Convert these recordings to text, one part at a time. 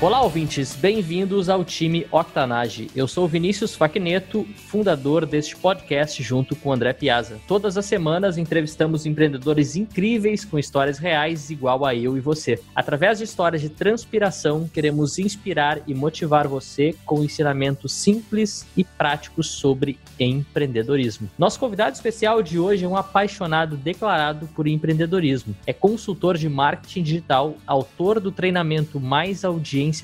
Olá, ouvintes, bem-vindos ao time Octanage. Eu sou Vinícius Facneto, fundador deste podcast junto com André Piazza. Todas as semanas entrevistamos empreendedores incríveis com histórias reais igual a eu e você. Através de histórias de transpiração, queremos inspirar e motivar você com ensinamentos simples e práticos sobre empreendedorismo. Nosso convidado especial de hoje é um apaixonado declarado por empreendedorismo. É consultor de marketing digital, autor do treinamento Mais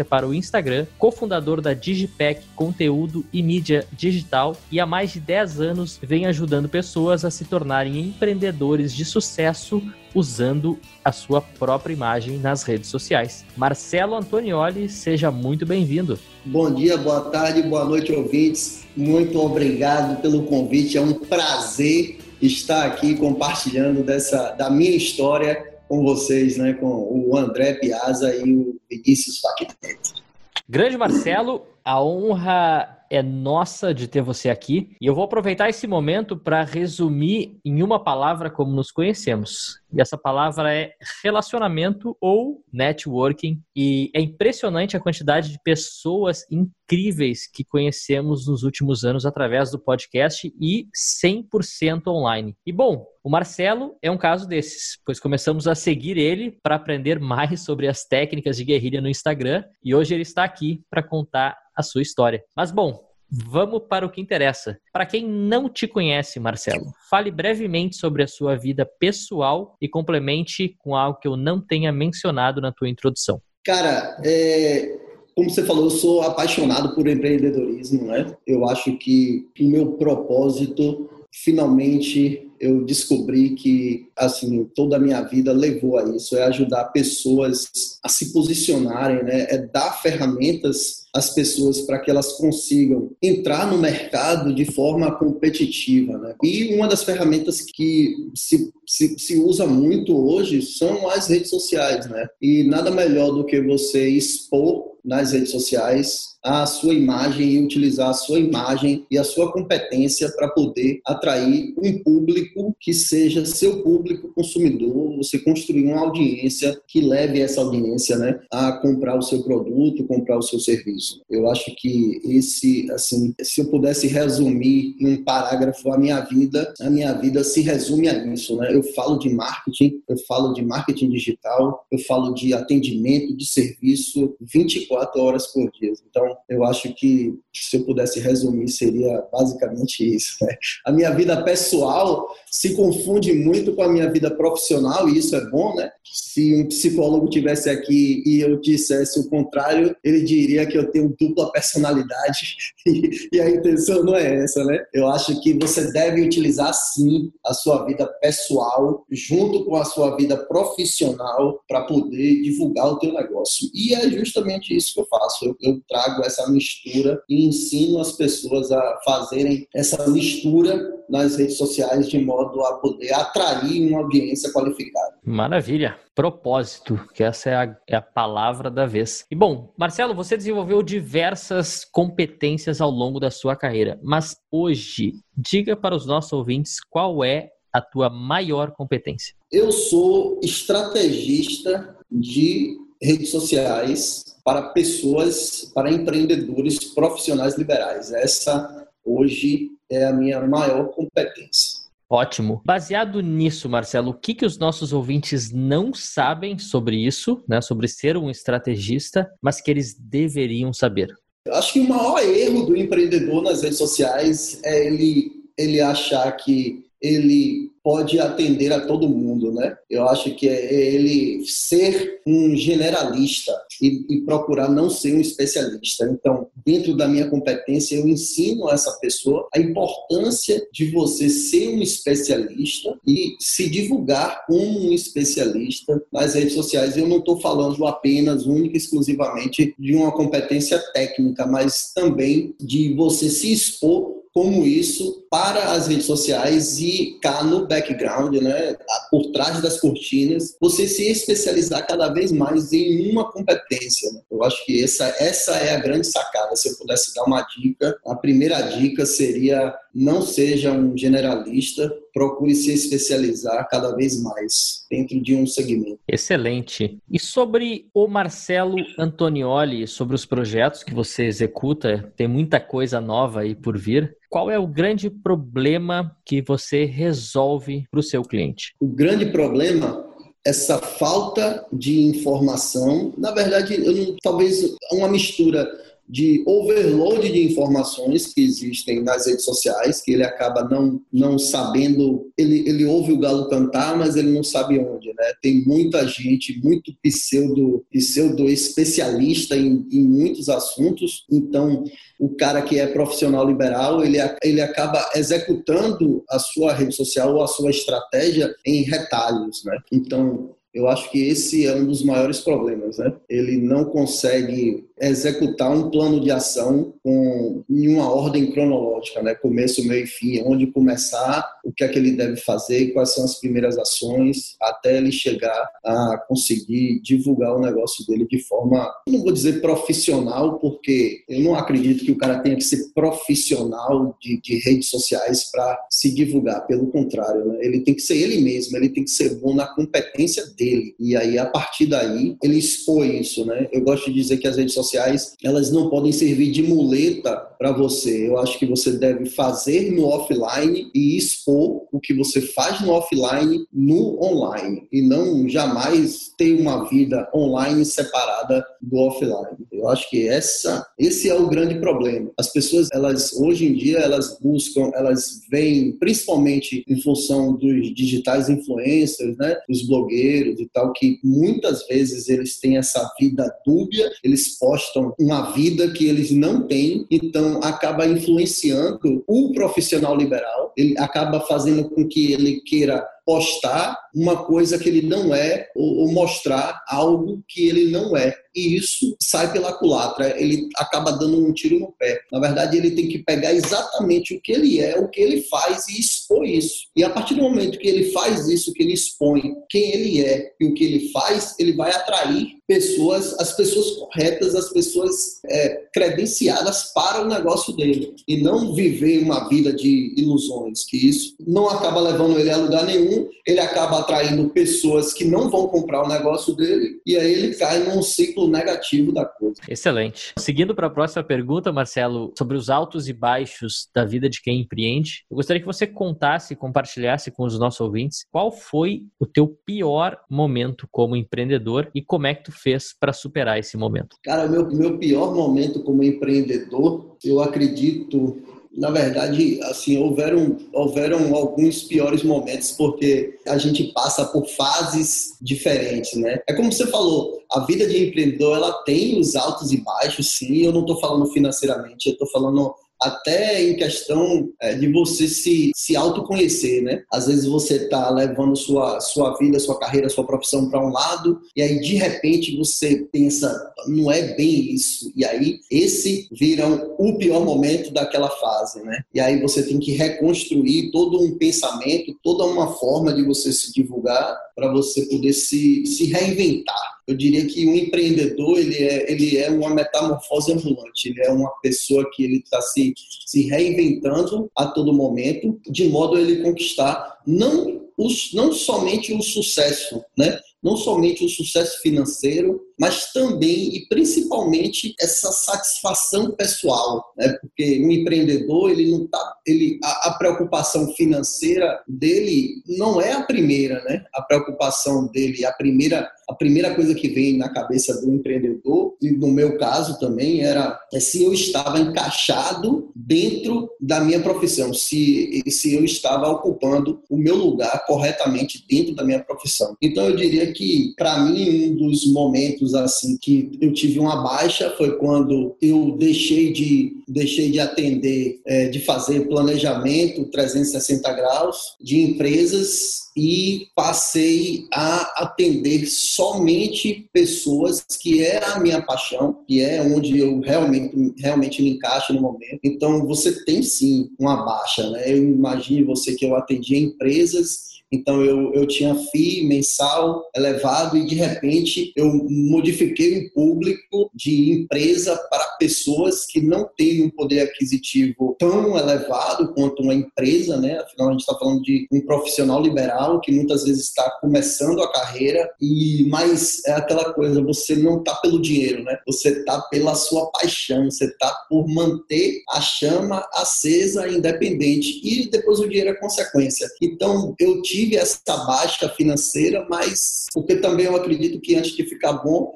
Para o Instagram, cofundador da Digipack Conteúdo e Mídia Digital e há mais de 10 anos vem ajudando pessoas a se tornarem empreendedores de sucesso usando a sua própria imagem nas redes sociais. Marcelo Antonioli, seja muito bem-vindo. Bom dia, boa tarde, boa noite, ouvintes. Muito obrigado pelo convite. É um prazer estar aqui compartilhando dessa da minha história com vocês, né, com o André Piazza e o Vinícius Facnetti. Grande Marcelo, a honra é nossa de ter você aqui e eu vou aproveitar esse momento para resumir em uma palavra como nos conhecemos. E essa palavra é relacionamento ou networking. E é impressionante a quantidade de pessoas incríveis que conhecemos nos últimos anos através do podcast e 100% online. E bom, o Marcelo é um caso desses, pois começamos a seguir ele para aprender mais sobre as técnicas de guerrilha no Instagram e hoje ele está aqui para contar a sua história. Mas bom, Vamos para o que interessa. Para quem não te conhece, Marcelo, fale brevemente sobre a sua vida pessoal e complemente com algo que eu não tenha mencionado na tua introdução. Cara, é, como você falou, eu sou apaixonado por empreendedorismo, né? Eu acho que o meu propósito finalmente eu descobri que assim toda a minha vida levou a isso é ajudar pessoas a se posicionarem né? É dar ferramentas às pessoas para que elas consigam entrar no mercado de forma competitiva né? E uma das ferramentas que se, se, se usa muito hoje são as redes sociais né? E nada melhor do que você expor nas redes sociais a sua imagem e utilizar a sua imagem e a sua competência para poder atrair um público que seja seu público consumidor, você construir uma audiência que leve essa audiência, né, a comprar o seu produto, comprar o seu serviço. Eu acho que esse, assim, se eu pudesse resumir em um parágrafo a minha vida, a minha vida se resume a isso, né? Eu falo de marketing, eu falo de marketing digital, eu falo de atendimento, de serviço 24 horas por dia. Então, eu acho que se eu pudesse resumir seria basicamente isso. Né? A minha vida pessoal se confunde muito com a minha vida profissional e isso é bom, né? Se um psicólogo tivesse aqui e eu dissesse o contrário, ele diria que eu tenho dupla personalidade e, a intenção não é essa, né? Eu acho que você deve utilizar sim a sua vida pessoal junto com a sua vida profissional para poder divulgar o teu negócio. E é justamente isso que eu faço. Eu, eu trago essa mistura e ensino as pessoas a fazerem essa mistura nas redes sociais de modo a poder atrair uma audiência qualificada. Maravilha. Propósito, que essa é a, é a palavra da vez. E bom, Marcelo, você desenvolveu diversas competências ao longo da sua carreira, mas hoje, diga para os nossos ouvintes qual é a tua maior competência. Eu sou estrategista de redes sociais para pessoas, para empreendedores profissionais liberais. Essa hoje é a minha maior competência. Ótimo. Baseado nisso, Marcelo, o que, que os nossos ouvintes não sabem sobre isso, né, sobre ser um estrategista, mas que eles deveriam saber? Acho que o maior erro do empreendedor nas redes sociais é ele, ele achar que ele pode atender a todo mundo, né? Eu acho que é ele ser um generalista e, e, procurar não ser um especialista. Então, dentro da minha competência, eu ensino a essa pessoa a importância de você ser um especialista e se divulgar como um especialista nas redes sociais. Eu não estou falando apenas, única e exclusivamente de uma competência técnica, mas também de você se expor como isso para as redes sociais e cá no background, né, por trás das cortinas, você se especializar cada vez mais em uma competência. Né? Eu acho que essa, essa é a grande sacada. Se eu pudesse dar uma dica, a primeira dica seria não seja um generalista, procure se especializar cada vez mais dentro de um segmento. Excelente. E sobre o Marcelo Antonioli, sobre os projetos que você executa, tem muita coisa nova aí por vir. Qual é o grande problema que você resolve para o seu cliente? O grande problema essa falta de informação, na verdade, eu, talvez uma mistura de overload de informações que existem nas redes sociais, que ele acaba não, não sabendo, ele, ele ouve o galo cantar, mas ele não sabe onde, né? Tem muita gente, muito pseudo, pseudo especialista em, em muitos assuntos, então o cara que é profissional liberal, ele, ele acaba executando a sua rede social ou a sua estratégia em retalhos, né? Então, eu acho que esse é um dos maiores problemas, né? Ele não consegue executar um plano de ação com em uma ordem cronológica, né? Começo, meio e fim, onde começar, o que é que ele deve fazer, quais são as primeiras ações, até ele chegar a conseguir divulgar o negócio dele de forma, não vou dizer profissional, porque eu não acredito que o cara tenha que ser profissional de, de redes sociais para se divulgar. Pelo contrário, né? ele tem que ser ele mesmo, ele tem que ser bom na competência dele. E aí, a partir daí, ele expõe isso, né? Eu gosto de dizer que as redes sociais, elas não podem servir de muleta para você. Eu acho que você deve fazer no offline e expor o que você faz no offline no online e não jamais ter uma vida online separada do offline. Eu acho que essa esse é o grande problema. As pessoas elas hoje em dia elas buscam, elas vêm principalmente em função dos digitais influencers, né, os blogueiros e tal que muitas vezes eles têm essa vida dúbia, eles postam uma vida que eles não têm, então acaba influenciando o profissional liberal, ele acaba fazendo com que ele queira postar uma coisa que ele não é ou, ou, mostrar algo que ele não é. E isso sai pela culatra, ele acaba dando um tiro no pé. Na verdade, ele tem que pegar exatamente o que ele é, o que ele faz e expor isso. E a partir do momento que ele faz isso, que ele expõe quem ele é e o que ele faz, ele vai atrair pessoas, as pessoas corretas, as pessoas é, credenciadas para o negócio dele. E não viver uma vida de ilusões, que isso não acaba levando ele a lugar nenhum, ele acaba atraindo pessoas que não vão comprar o negócio dele, e aí ele cai num ciclo negativo da coisa. Excelente. Seguindo para a próxima pergunta, Marcelo, sobre os altos e baixos da vida de quem empreende, eu gostaria que você contasse, compartilhasse com os nossos ouvintes qual foi o teu pior momento como empreendedor e como é que tu fez para superar esse momento? Cara, meu, meu pior momento como empreendedor, eu acredito na verdade, assim, houveram, houveram alguns piores momentos, porque a gente passa por fases diferentes, né? É como você falou, a vida de empreendedor, ela tem os altos e baixos, sim, eu não estou falando financeiramente, eu estou falando até em questão é, de você se, se autoconhecer, né? Às vezes você está levando sua, sua vida, sua carreira, sua profissão para um lado, e aí de repente você pensa, não é bem isso. E aí esse vira o pior momento daquela fase, né? E aí você tem que reconstruir todo um pensamento, toda uma forma de você se divulgar para você poder se, se reinventar eu diria que um empreendedor ele é, ele é uma metamorfose ambulante, ele é uma pessoa que ele está se, se reinventando a todo momento, de modo a ele conquistar não, os, não somente o sucesso, né? não somente o sucesso financeiro, mas também e principalmente essa satisfação pessoal, né? Porque um empreendedor, ele não tá, ele a, a, preocupação financeira dele não é a primeira, né? A preocupação dele, a primeira a primeira coisa que vem na cabeça do empreendedor, e no meu caso também era é se eu estava encaixado dentro da minha profissão, se se eu estava ocupando o meu lugar corretamente dentro da minha profissão. Então eu diria que, para mim, um dos momentos assim que eu tive uma baixa foi quando eu deixei de, deixei de atender, é, de fazer planejamento 360 graus de empresas e passei a atender somente pessoas que é a minha paixão, que é onde eu realmente, realmente me encaixo no momento. Então, você tem sim uma baixa, né? Eu imagino você que eu atendia empresas então eu, eu tinha FII mensal elevado e de repente eu modifiquei o público de empresa para pessoas que não têm um poder aquisitivo tão elevado quanto uma empresa, né? Afinal a gente está falando de um profissional liberal que muitas vezes está começando a carreira e mas é aquela coisa, você não está pelo dinheiro, né? Você está pela sua paixão, você está por manter a chama acesa, independente e depois o dinheiro é consequência. Então eu tive essa baixa financeira, mas porque também eu acredito que antes de ficar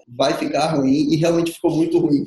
vai ficar ruim, e realmente ficou muito ruim.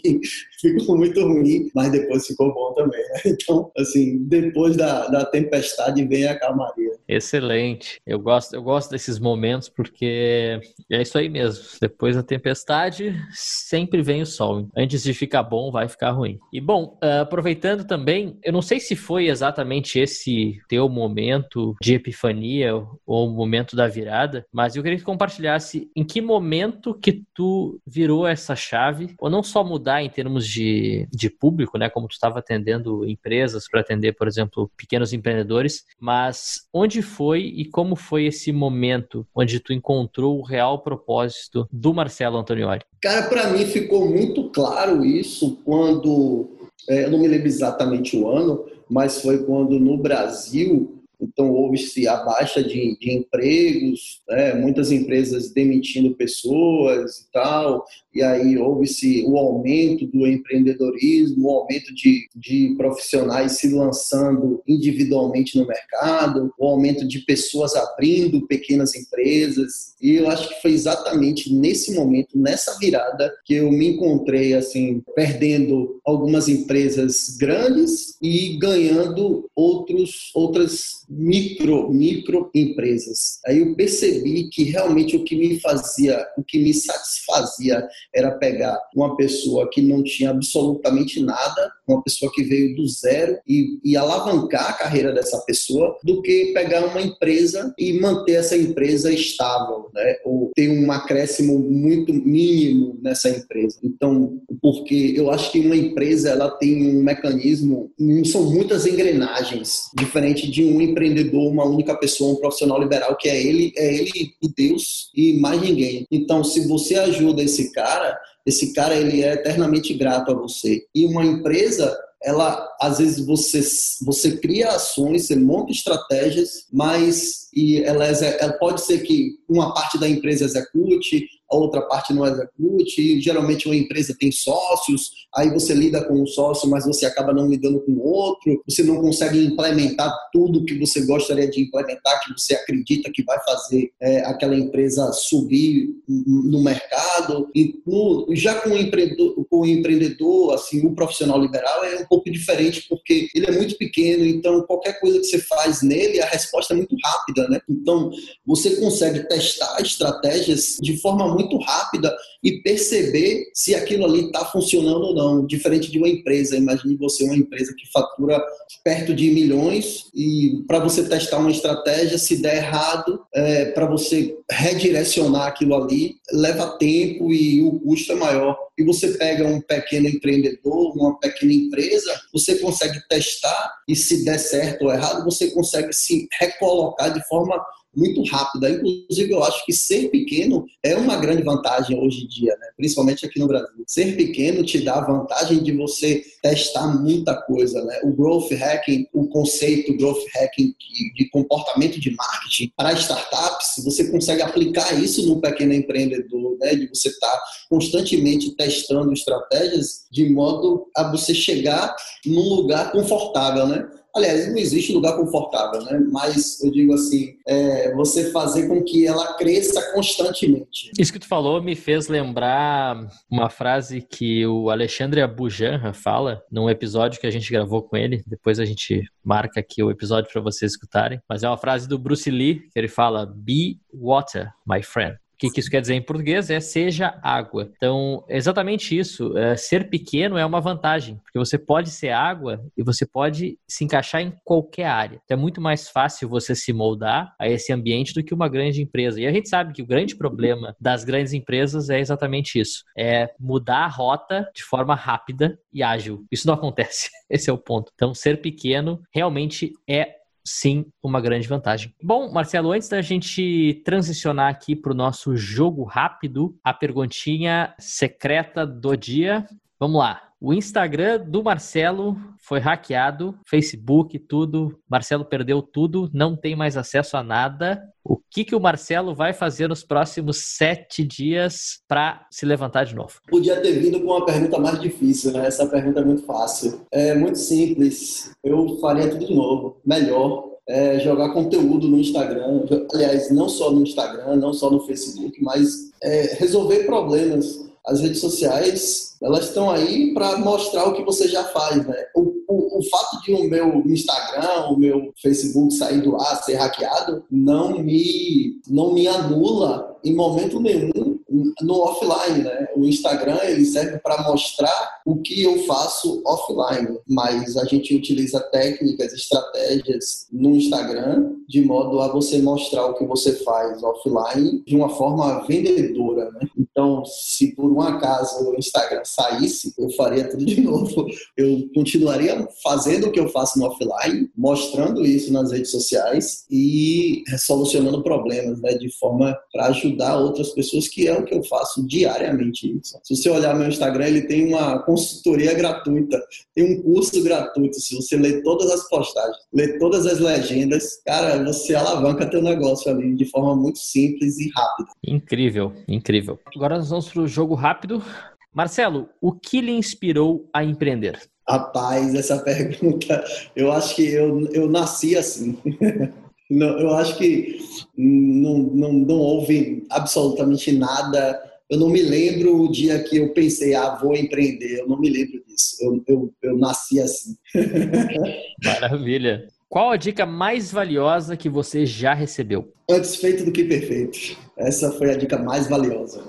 Ficou muito ruim, mas depois ficou bom também. Né? Então, assim, depois da, da tempestade vem a calmaria. Excelente. Eu gosto, eu gosto desses momentos porque é isso aí mesmo. Depois da tempestade, sempre vem o sol. Antes de ficar bom, vai ficar ruim. E bom, ah, aproveitando também, eu não sei se foi exatamente esse teu momento de epifania ou o momento da virada, mas eu queria que compartilhasse em que momento que tu virou essa chave, ou não só mudar em termos de, de público, né, como tu estava atendendo empresas para atender, por exemplo, pequenos empreendedores, mas onde foi e como foi esse momento onde tu encontrou o real propósito do Marcelo Antonioli? Cara, para mim ficou muito claro isso quando, é, eu não me lembro exatamente o ano, mas foi quando no Brasil então houve-se a baixa de, de empregos, né? muitas empresas demitindo pessoas e tal, e aí houve-se o aumento do empreendedorismo, o aumento de, de profissionais se lançando individualmente no mercado, o aumento de pessoas abrindo pequenas empresas, e eu acho que foi exatamente nesse momento, nessa virada, que eu me encontrei assim, perdendo algumas empresas grandes e ganhando outros, outras micro, micro empresas. Aí eu percebi que realmente o que me fazia, o que me satisfazia era pegar uma pessoa que não tinha absolutamente nada, uma pessoa que veio do zero e, e alavancar a carreira dessa pessoa, do que pegar uma empresa e manter essa empresa estável, né? Ou ter um acréscimo muito mínimo nessa empresa. Então, porque eu acho que uma empresa ela tem um mecanismo, são muitas engrenagens, diferente de um empreendedor, uma única pessoa, um profissional liberal que é ele, é ele e Deus e mais ninguém. Então, se você ajuda esse cara, esse cara ele é eternamente grato a você. E uma empresa ela às vezes você você cria ações, você monta estratégias, mas e ela, ela pode ser que uma parte da empresa execute, a outra parte não execute. E, geralmente uma empresa tem sócios, aí você lida com um sócio, mas você acaba não lidando com outro. Você não consegue implementar tudo que você gostaria de implementar, que você acredita que vai fazer é, aquela empresa subir no mercado. E no, já com o empreendedor, com o empreendedor, assim, o profissional liberal é um pouco diferente porque ele é muito pequeno, então qualquer coisa que você faz nele, a resposta é muito rápida, né? Então você consegue testar estratégias de forma muito rápida e perceber se aquilo ali está funcionando ou não, diferente de uma empresa. Imagine você uma empresa que fatura perto de milhões e para você testar uma estratégia, se der errado, é, para você redirecionar aquilo ali, leva tempo e o custo é maior. E você pega um pequeno empreendedor, uma pequena empresa, você consegue testar e se der certo ou errado, você consegue se recolocar de forma muito rápida. Inclusive, eu acho que ser pequeno é uma grande vantagem hoje em dia, né? principalmente aqui no Brasil. Ser pequeno te dá a vantagem de você testar muita coisa. Né? O growth hacking, o conceito growth hacking de comportamento de marketing para startups, você consegue aplicar isso no pequeno empreendedor, né? de você estar tá constantemente testando estratégias de modo a você chegar num lugar confortável, né? Aliás, não existe lugar confortável, né? Mas eu digo assim, é você fazer com que ela cresça constantemente. Isso que tu falou me fez lembrar uma frase que o Alexandre Abujanra fala num episódio que a gente gravou com ele. Depois a gente marca aqui o episódio para vocês escutarem. Mas é uma frase do Bruce Lee que ele fala: "Be water, my friend." Que, que isso quer dizer em português? É seja água. Então, exatamente isso. É, ser pequeno é uma vantagem, porque você pode ser água e você pode se encaixar em qualquer área. Então, é muito mais fácil você se moldar a esse ambiente do que uma grande empresa. E a gente sabe que o grande problema das grandes empresas é exatamente isso: é mudar a rota de forma rápida e ágil. Isso não acontece. Esse é o ponto. Então, ser pequeno realmente é sim uma grande vantagem. Bom, Marcelo, antes da gente transicionar aqui para o nosso jogo rápido, a perguntinha secreta do dia. Vamos lá. O Instagram do Marcelo foi hackeado, Facebook, tudo. Marcelo perdeu tudo, não tem mais acesso a nada. O que, que o Marcelo vai fazer nos próximos sete dias para se levantar de novo? Podia ter vindo com uma pergunta mais difícil, né? Essa pergunta é muito fácil. É muito simples. Eu faria tudo de novo, melhor. É jogar conteúdo no Instagram, aliás, não só no Instagram, não só no Facebook, mas é, resolver problemas as redes sociais elas estão aí para mostrar o que você já faz, né? O, o, o, fato de o meu Instagram, o meu Facebook sair do ar, ser hackeado, não me não me anula em momento nenhum no offline, né? O Instagram ele serve para mostrar o que eu faço offline, mas a gente utiliza técnicas, estratégias no Instagram de modo a você mostrar o que você faz offline de uma forma vendedora, né? Então, se por um acaso o Instagram saísse, eu faria tudo de novo. Eu continuaria fazendo o que eu faço no offline, mostrando isso nas redes sociais e solucionando problemas, né, de forma para ajudar outras pessoas, que é o que eu faço diariamente. Se você olhar meu Instagram, ele tem uma consultoria gratuita, tem um curso gratuito. Se você ler todas as postagens, ler todas as legendas, cara, você alavanca teu negócio ali de forma muito simples e rápida. Incrível, incrível. Agora nós vamos para o jogo rápido. Marcelo, o que lhe inspirou a empreender? Rapaz, essa pergunta, eu acho que eu, eu nasci assim. Não, eu acho que não, não, não houve absolutamente nada. Eu não me lembro o dia que eu pensei, ah, vou empreender. Eu não me lembro disso. Eu, eu, eu nasci assim. Maravilha. Qual a dica mais valiosa que você já recebeu? Antes feito do que perfeito. Essa foi a dica mais valiosa.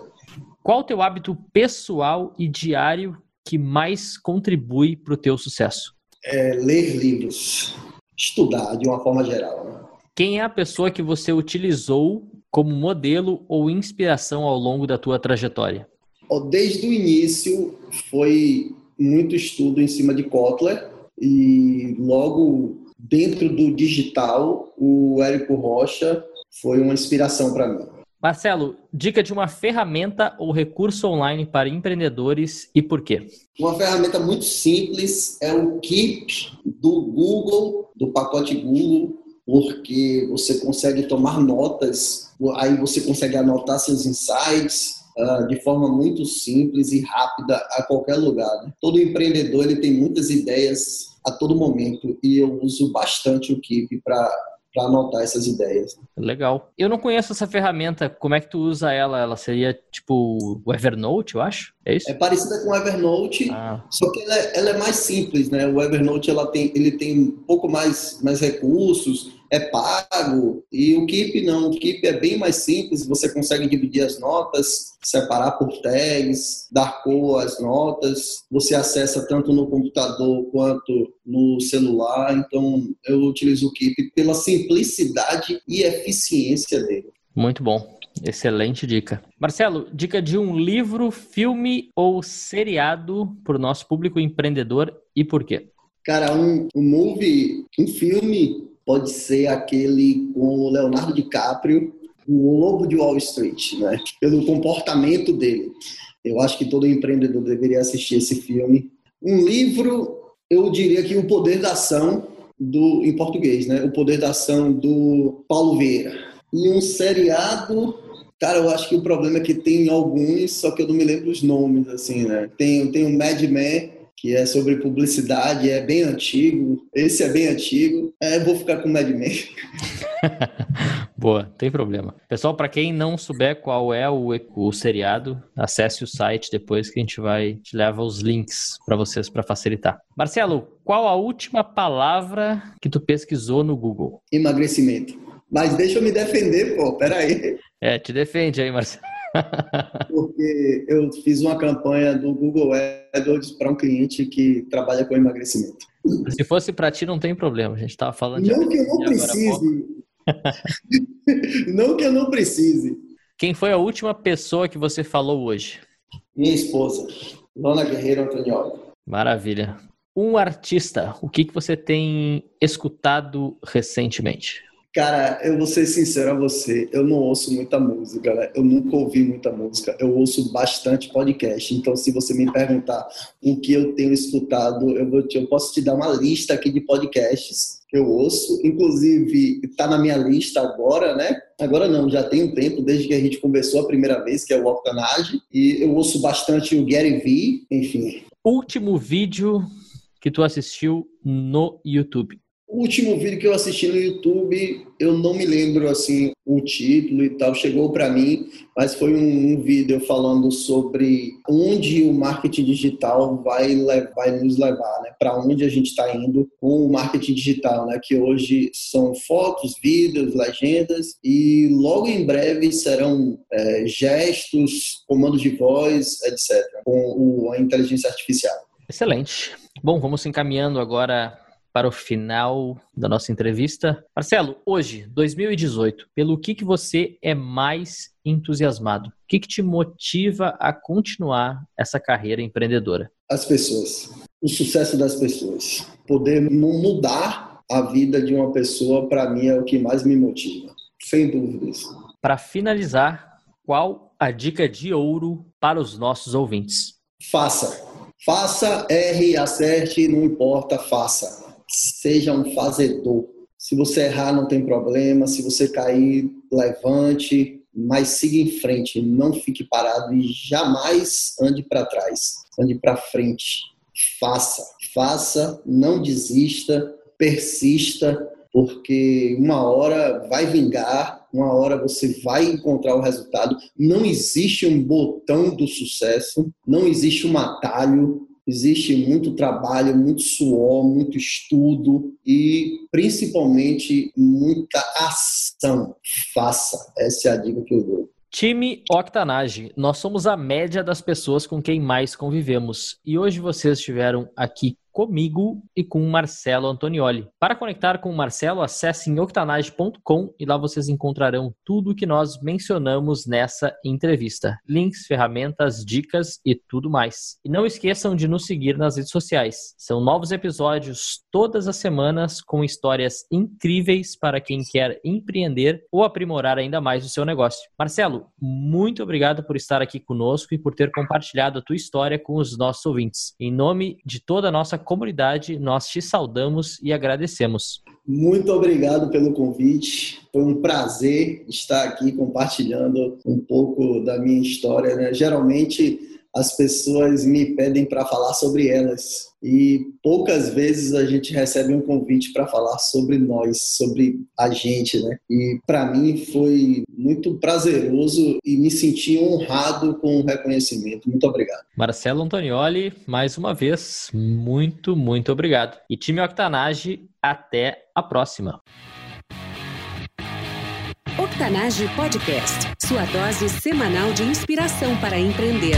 Qual o teu hábito pessoal e diário que mais contribui para o teu sucesso? É ler livros, estudar de uma forma geral. Né? Quem é a pessoa que você utilizou como modelo ou inspiração ao longo da tua trajetória? Desde o início foi muito estudo em cima de Kotler e logo dentro do digital o Érico Rocha foi uma inspiração para mim. Marcelo, dica de uma ferramenta ou recurso online para empreendedores e por quê? Uma ferramenta muito simples é o Keep do Google, do pacote Google, porque você consegue tomar notas, aí você consegue anotar seus insights, Uh, de forma muito simples e rápida a qualquer lugar. Né? Todo empreendedor ele tem muitas ideias a todo momento e eu uso bastante o Keep para para anotar essas ideias. Legal. Eu não conheço essa ferramenta. Como é que tu usa ela? Ela seria tipo o Evernote, eu acho? É isso? É parecida com o Evernote, ah. só que ela é, ela é, mais simples, né? O Evernote ela tem, ele tem um pouco mais, mais recursos, é pago, e o Keep não. O Keep é bem mais simples, você consegue dividir as notas, separar por tags, dar cor às notas, você acessa tanto no computador quanto no celular, então eu utilizo o Keep pela simplicidade e eficiência dele. Muito bom. Excelente dica. Marcelo, dica de um livro, filme ou seriado para o nosso público empreendedor e por quê? Cara, um, um movie, um filme pode ser aquele com o Leonardo DiCaprio, o Lobo de Wall Street, né? Pelo comportamento dele. Eu acho que todo empreendedor deveria assistir esse filme. Um livro, eu diria que O Poder da Ação, do, em português, né? O Poder da Ação do Paulo Vieira. E um seriado, cara, eu acho que o problema é que tem alguns, só que eu não me lembro os nomes, assim, né? Tem, tem o Mad Men, que é sobre publicidade, é bem antigo. Esse é bem antigo. É, vou ficar com o Mad Men. Boa, tem problema. Pessoal, para quem não souber qual é o, o seriado, acesse o site depois que a gente vai te leva os links para vocês para facilitar. Marcelo, qual a última palavra que tu pesquisou no Google? Emagrecimento. Mas deixa eu me defender, pô, peraí. É, te defende aí, Marcelo. Porque eu fiz uma campanha do Google AdWords para um cliente que trabalha com emagrecimento. Se fosse para ti, não tem problema. A gente estava falando Não que eu não precise. não que eu não precise. Quem foi a última pessoa que você falou hoje? Minha esposa, Lona Guerreiro Antonioli. Maravilha. Um artista, o que, que você tem escutado recentemente? Cara, eu vou ser sincero a você, eu não ouço muita música, né? Eu nunca ouvi muita música, eu ouço bastante podcast. Então, se você me perguntar o que eu tenho escutado, eu, vou te, eu posso te dar uma lista aqui de podcasts que eu ouço. Inclusive, está na minha lista agora, né? Agora não, já tem um tempo, desde que a gente conversou a primeira vez, que é o Octanage. E eu ouço bastante o Gary Vee, enfim. Último vídeo que tu assistiu no YouTube? O último vídeo que eu assisti no YouTube, eu não me lembro assim o título e tal, chegou para mim, mas foi um, um, vídeo falando sobre onde o marketing digital vai, vai nos levar, né? Para onde a gente está indo com o marketing digital, né? Que hoje são fotos, vídeos, legendas e logo em breve serão é, gestos, comandos de voz, etc. Com o, a inteligência artificial. Excelente. Bom, vamos encaminhando agora para o final da nossa entrevista. Marcelo, hoje, 2018, pelo que, que você é mais entusiasmado? O que, que te motiva a continuar essa carreira empreendedora? As pessoas. O sucesso das pessoas. Poder mudar a vida de uma pessoa, para mim, é o que mais me motiva. Sem dúvidas. Para finalizar, qual a dica de ouro para os nossos ouvintes? Faça. Faça, erre, acerte, não importa, faça seja um fazedor. Se você errar, não tem problema. Se você cair, levante, mas siga em frente. Não fique parado e jamais ande para trás. Ande para frente. Faça, faça, não desista, persista, porque uma hora vai vingar, uma hora você vai encontrar o resultado. Não existe um botão do sucesso, não existe um atalho, Existe muito trabalho, muito suor, muito estudo e principalmente muita ação. Faça. Essa é a dica que eu dou. Time Octanage, nós somos a média das pessoas com quem mais convivemos. E hoje vocês estiveram aqui comigo e com o Marcelo Antonioli. Para conectar com o Marcelo, acesse em octanage.com e lá vocês encontrarão tudo o que nós mencionamos nessa entrevista: links, ferramentas, dicas e tudo mais. E não esqueçam de nos seguir nas redes sociais. São novos episódios todas as semanas com histórias incríveis para quem quer empreender ou aprimorar ainda mais o seu negócio. Marcelo, muito obrigado por estar aqui conosco e por ter compartilhado a tua história com os nossos ouvintes. Em nome de toda a nossa comunidade, nós te saudamos e agradecemos. Muito obrigado pelo convite. Foi um prazer estar aqui compartilhando um pouco da minha história. Né? Geralmente as pessoas me pedem para falar sobre elas e poucas vezes a gente recebe um convite para falar sobre nós, sobre a gente, né? E para mim foi muito prazeroso e me senti honrado com o reconhecimento. Muito obrigado. Marcelo Antonioli, mais uma vez, muito, muito obrigado. E time Octanage, até a próxima. Octanage Podcast, sua dose semanal de inspiração para empreender.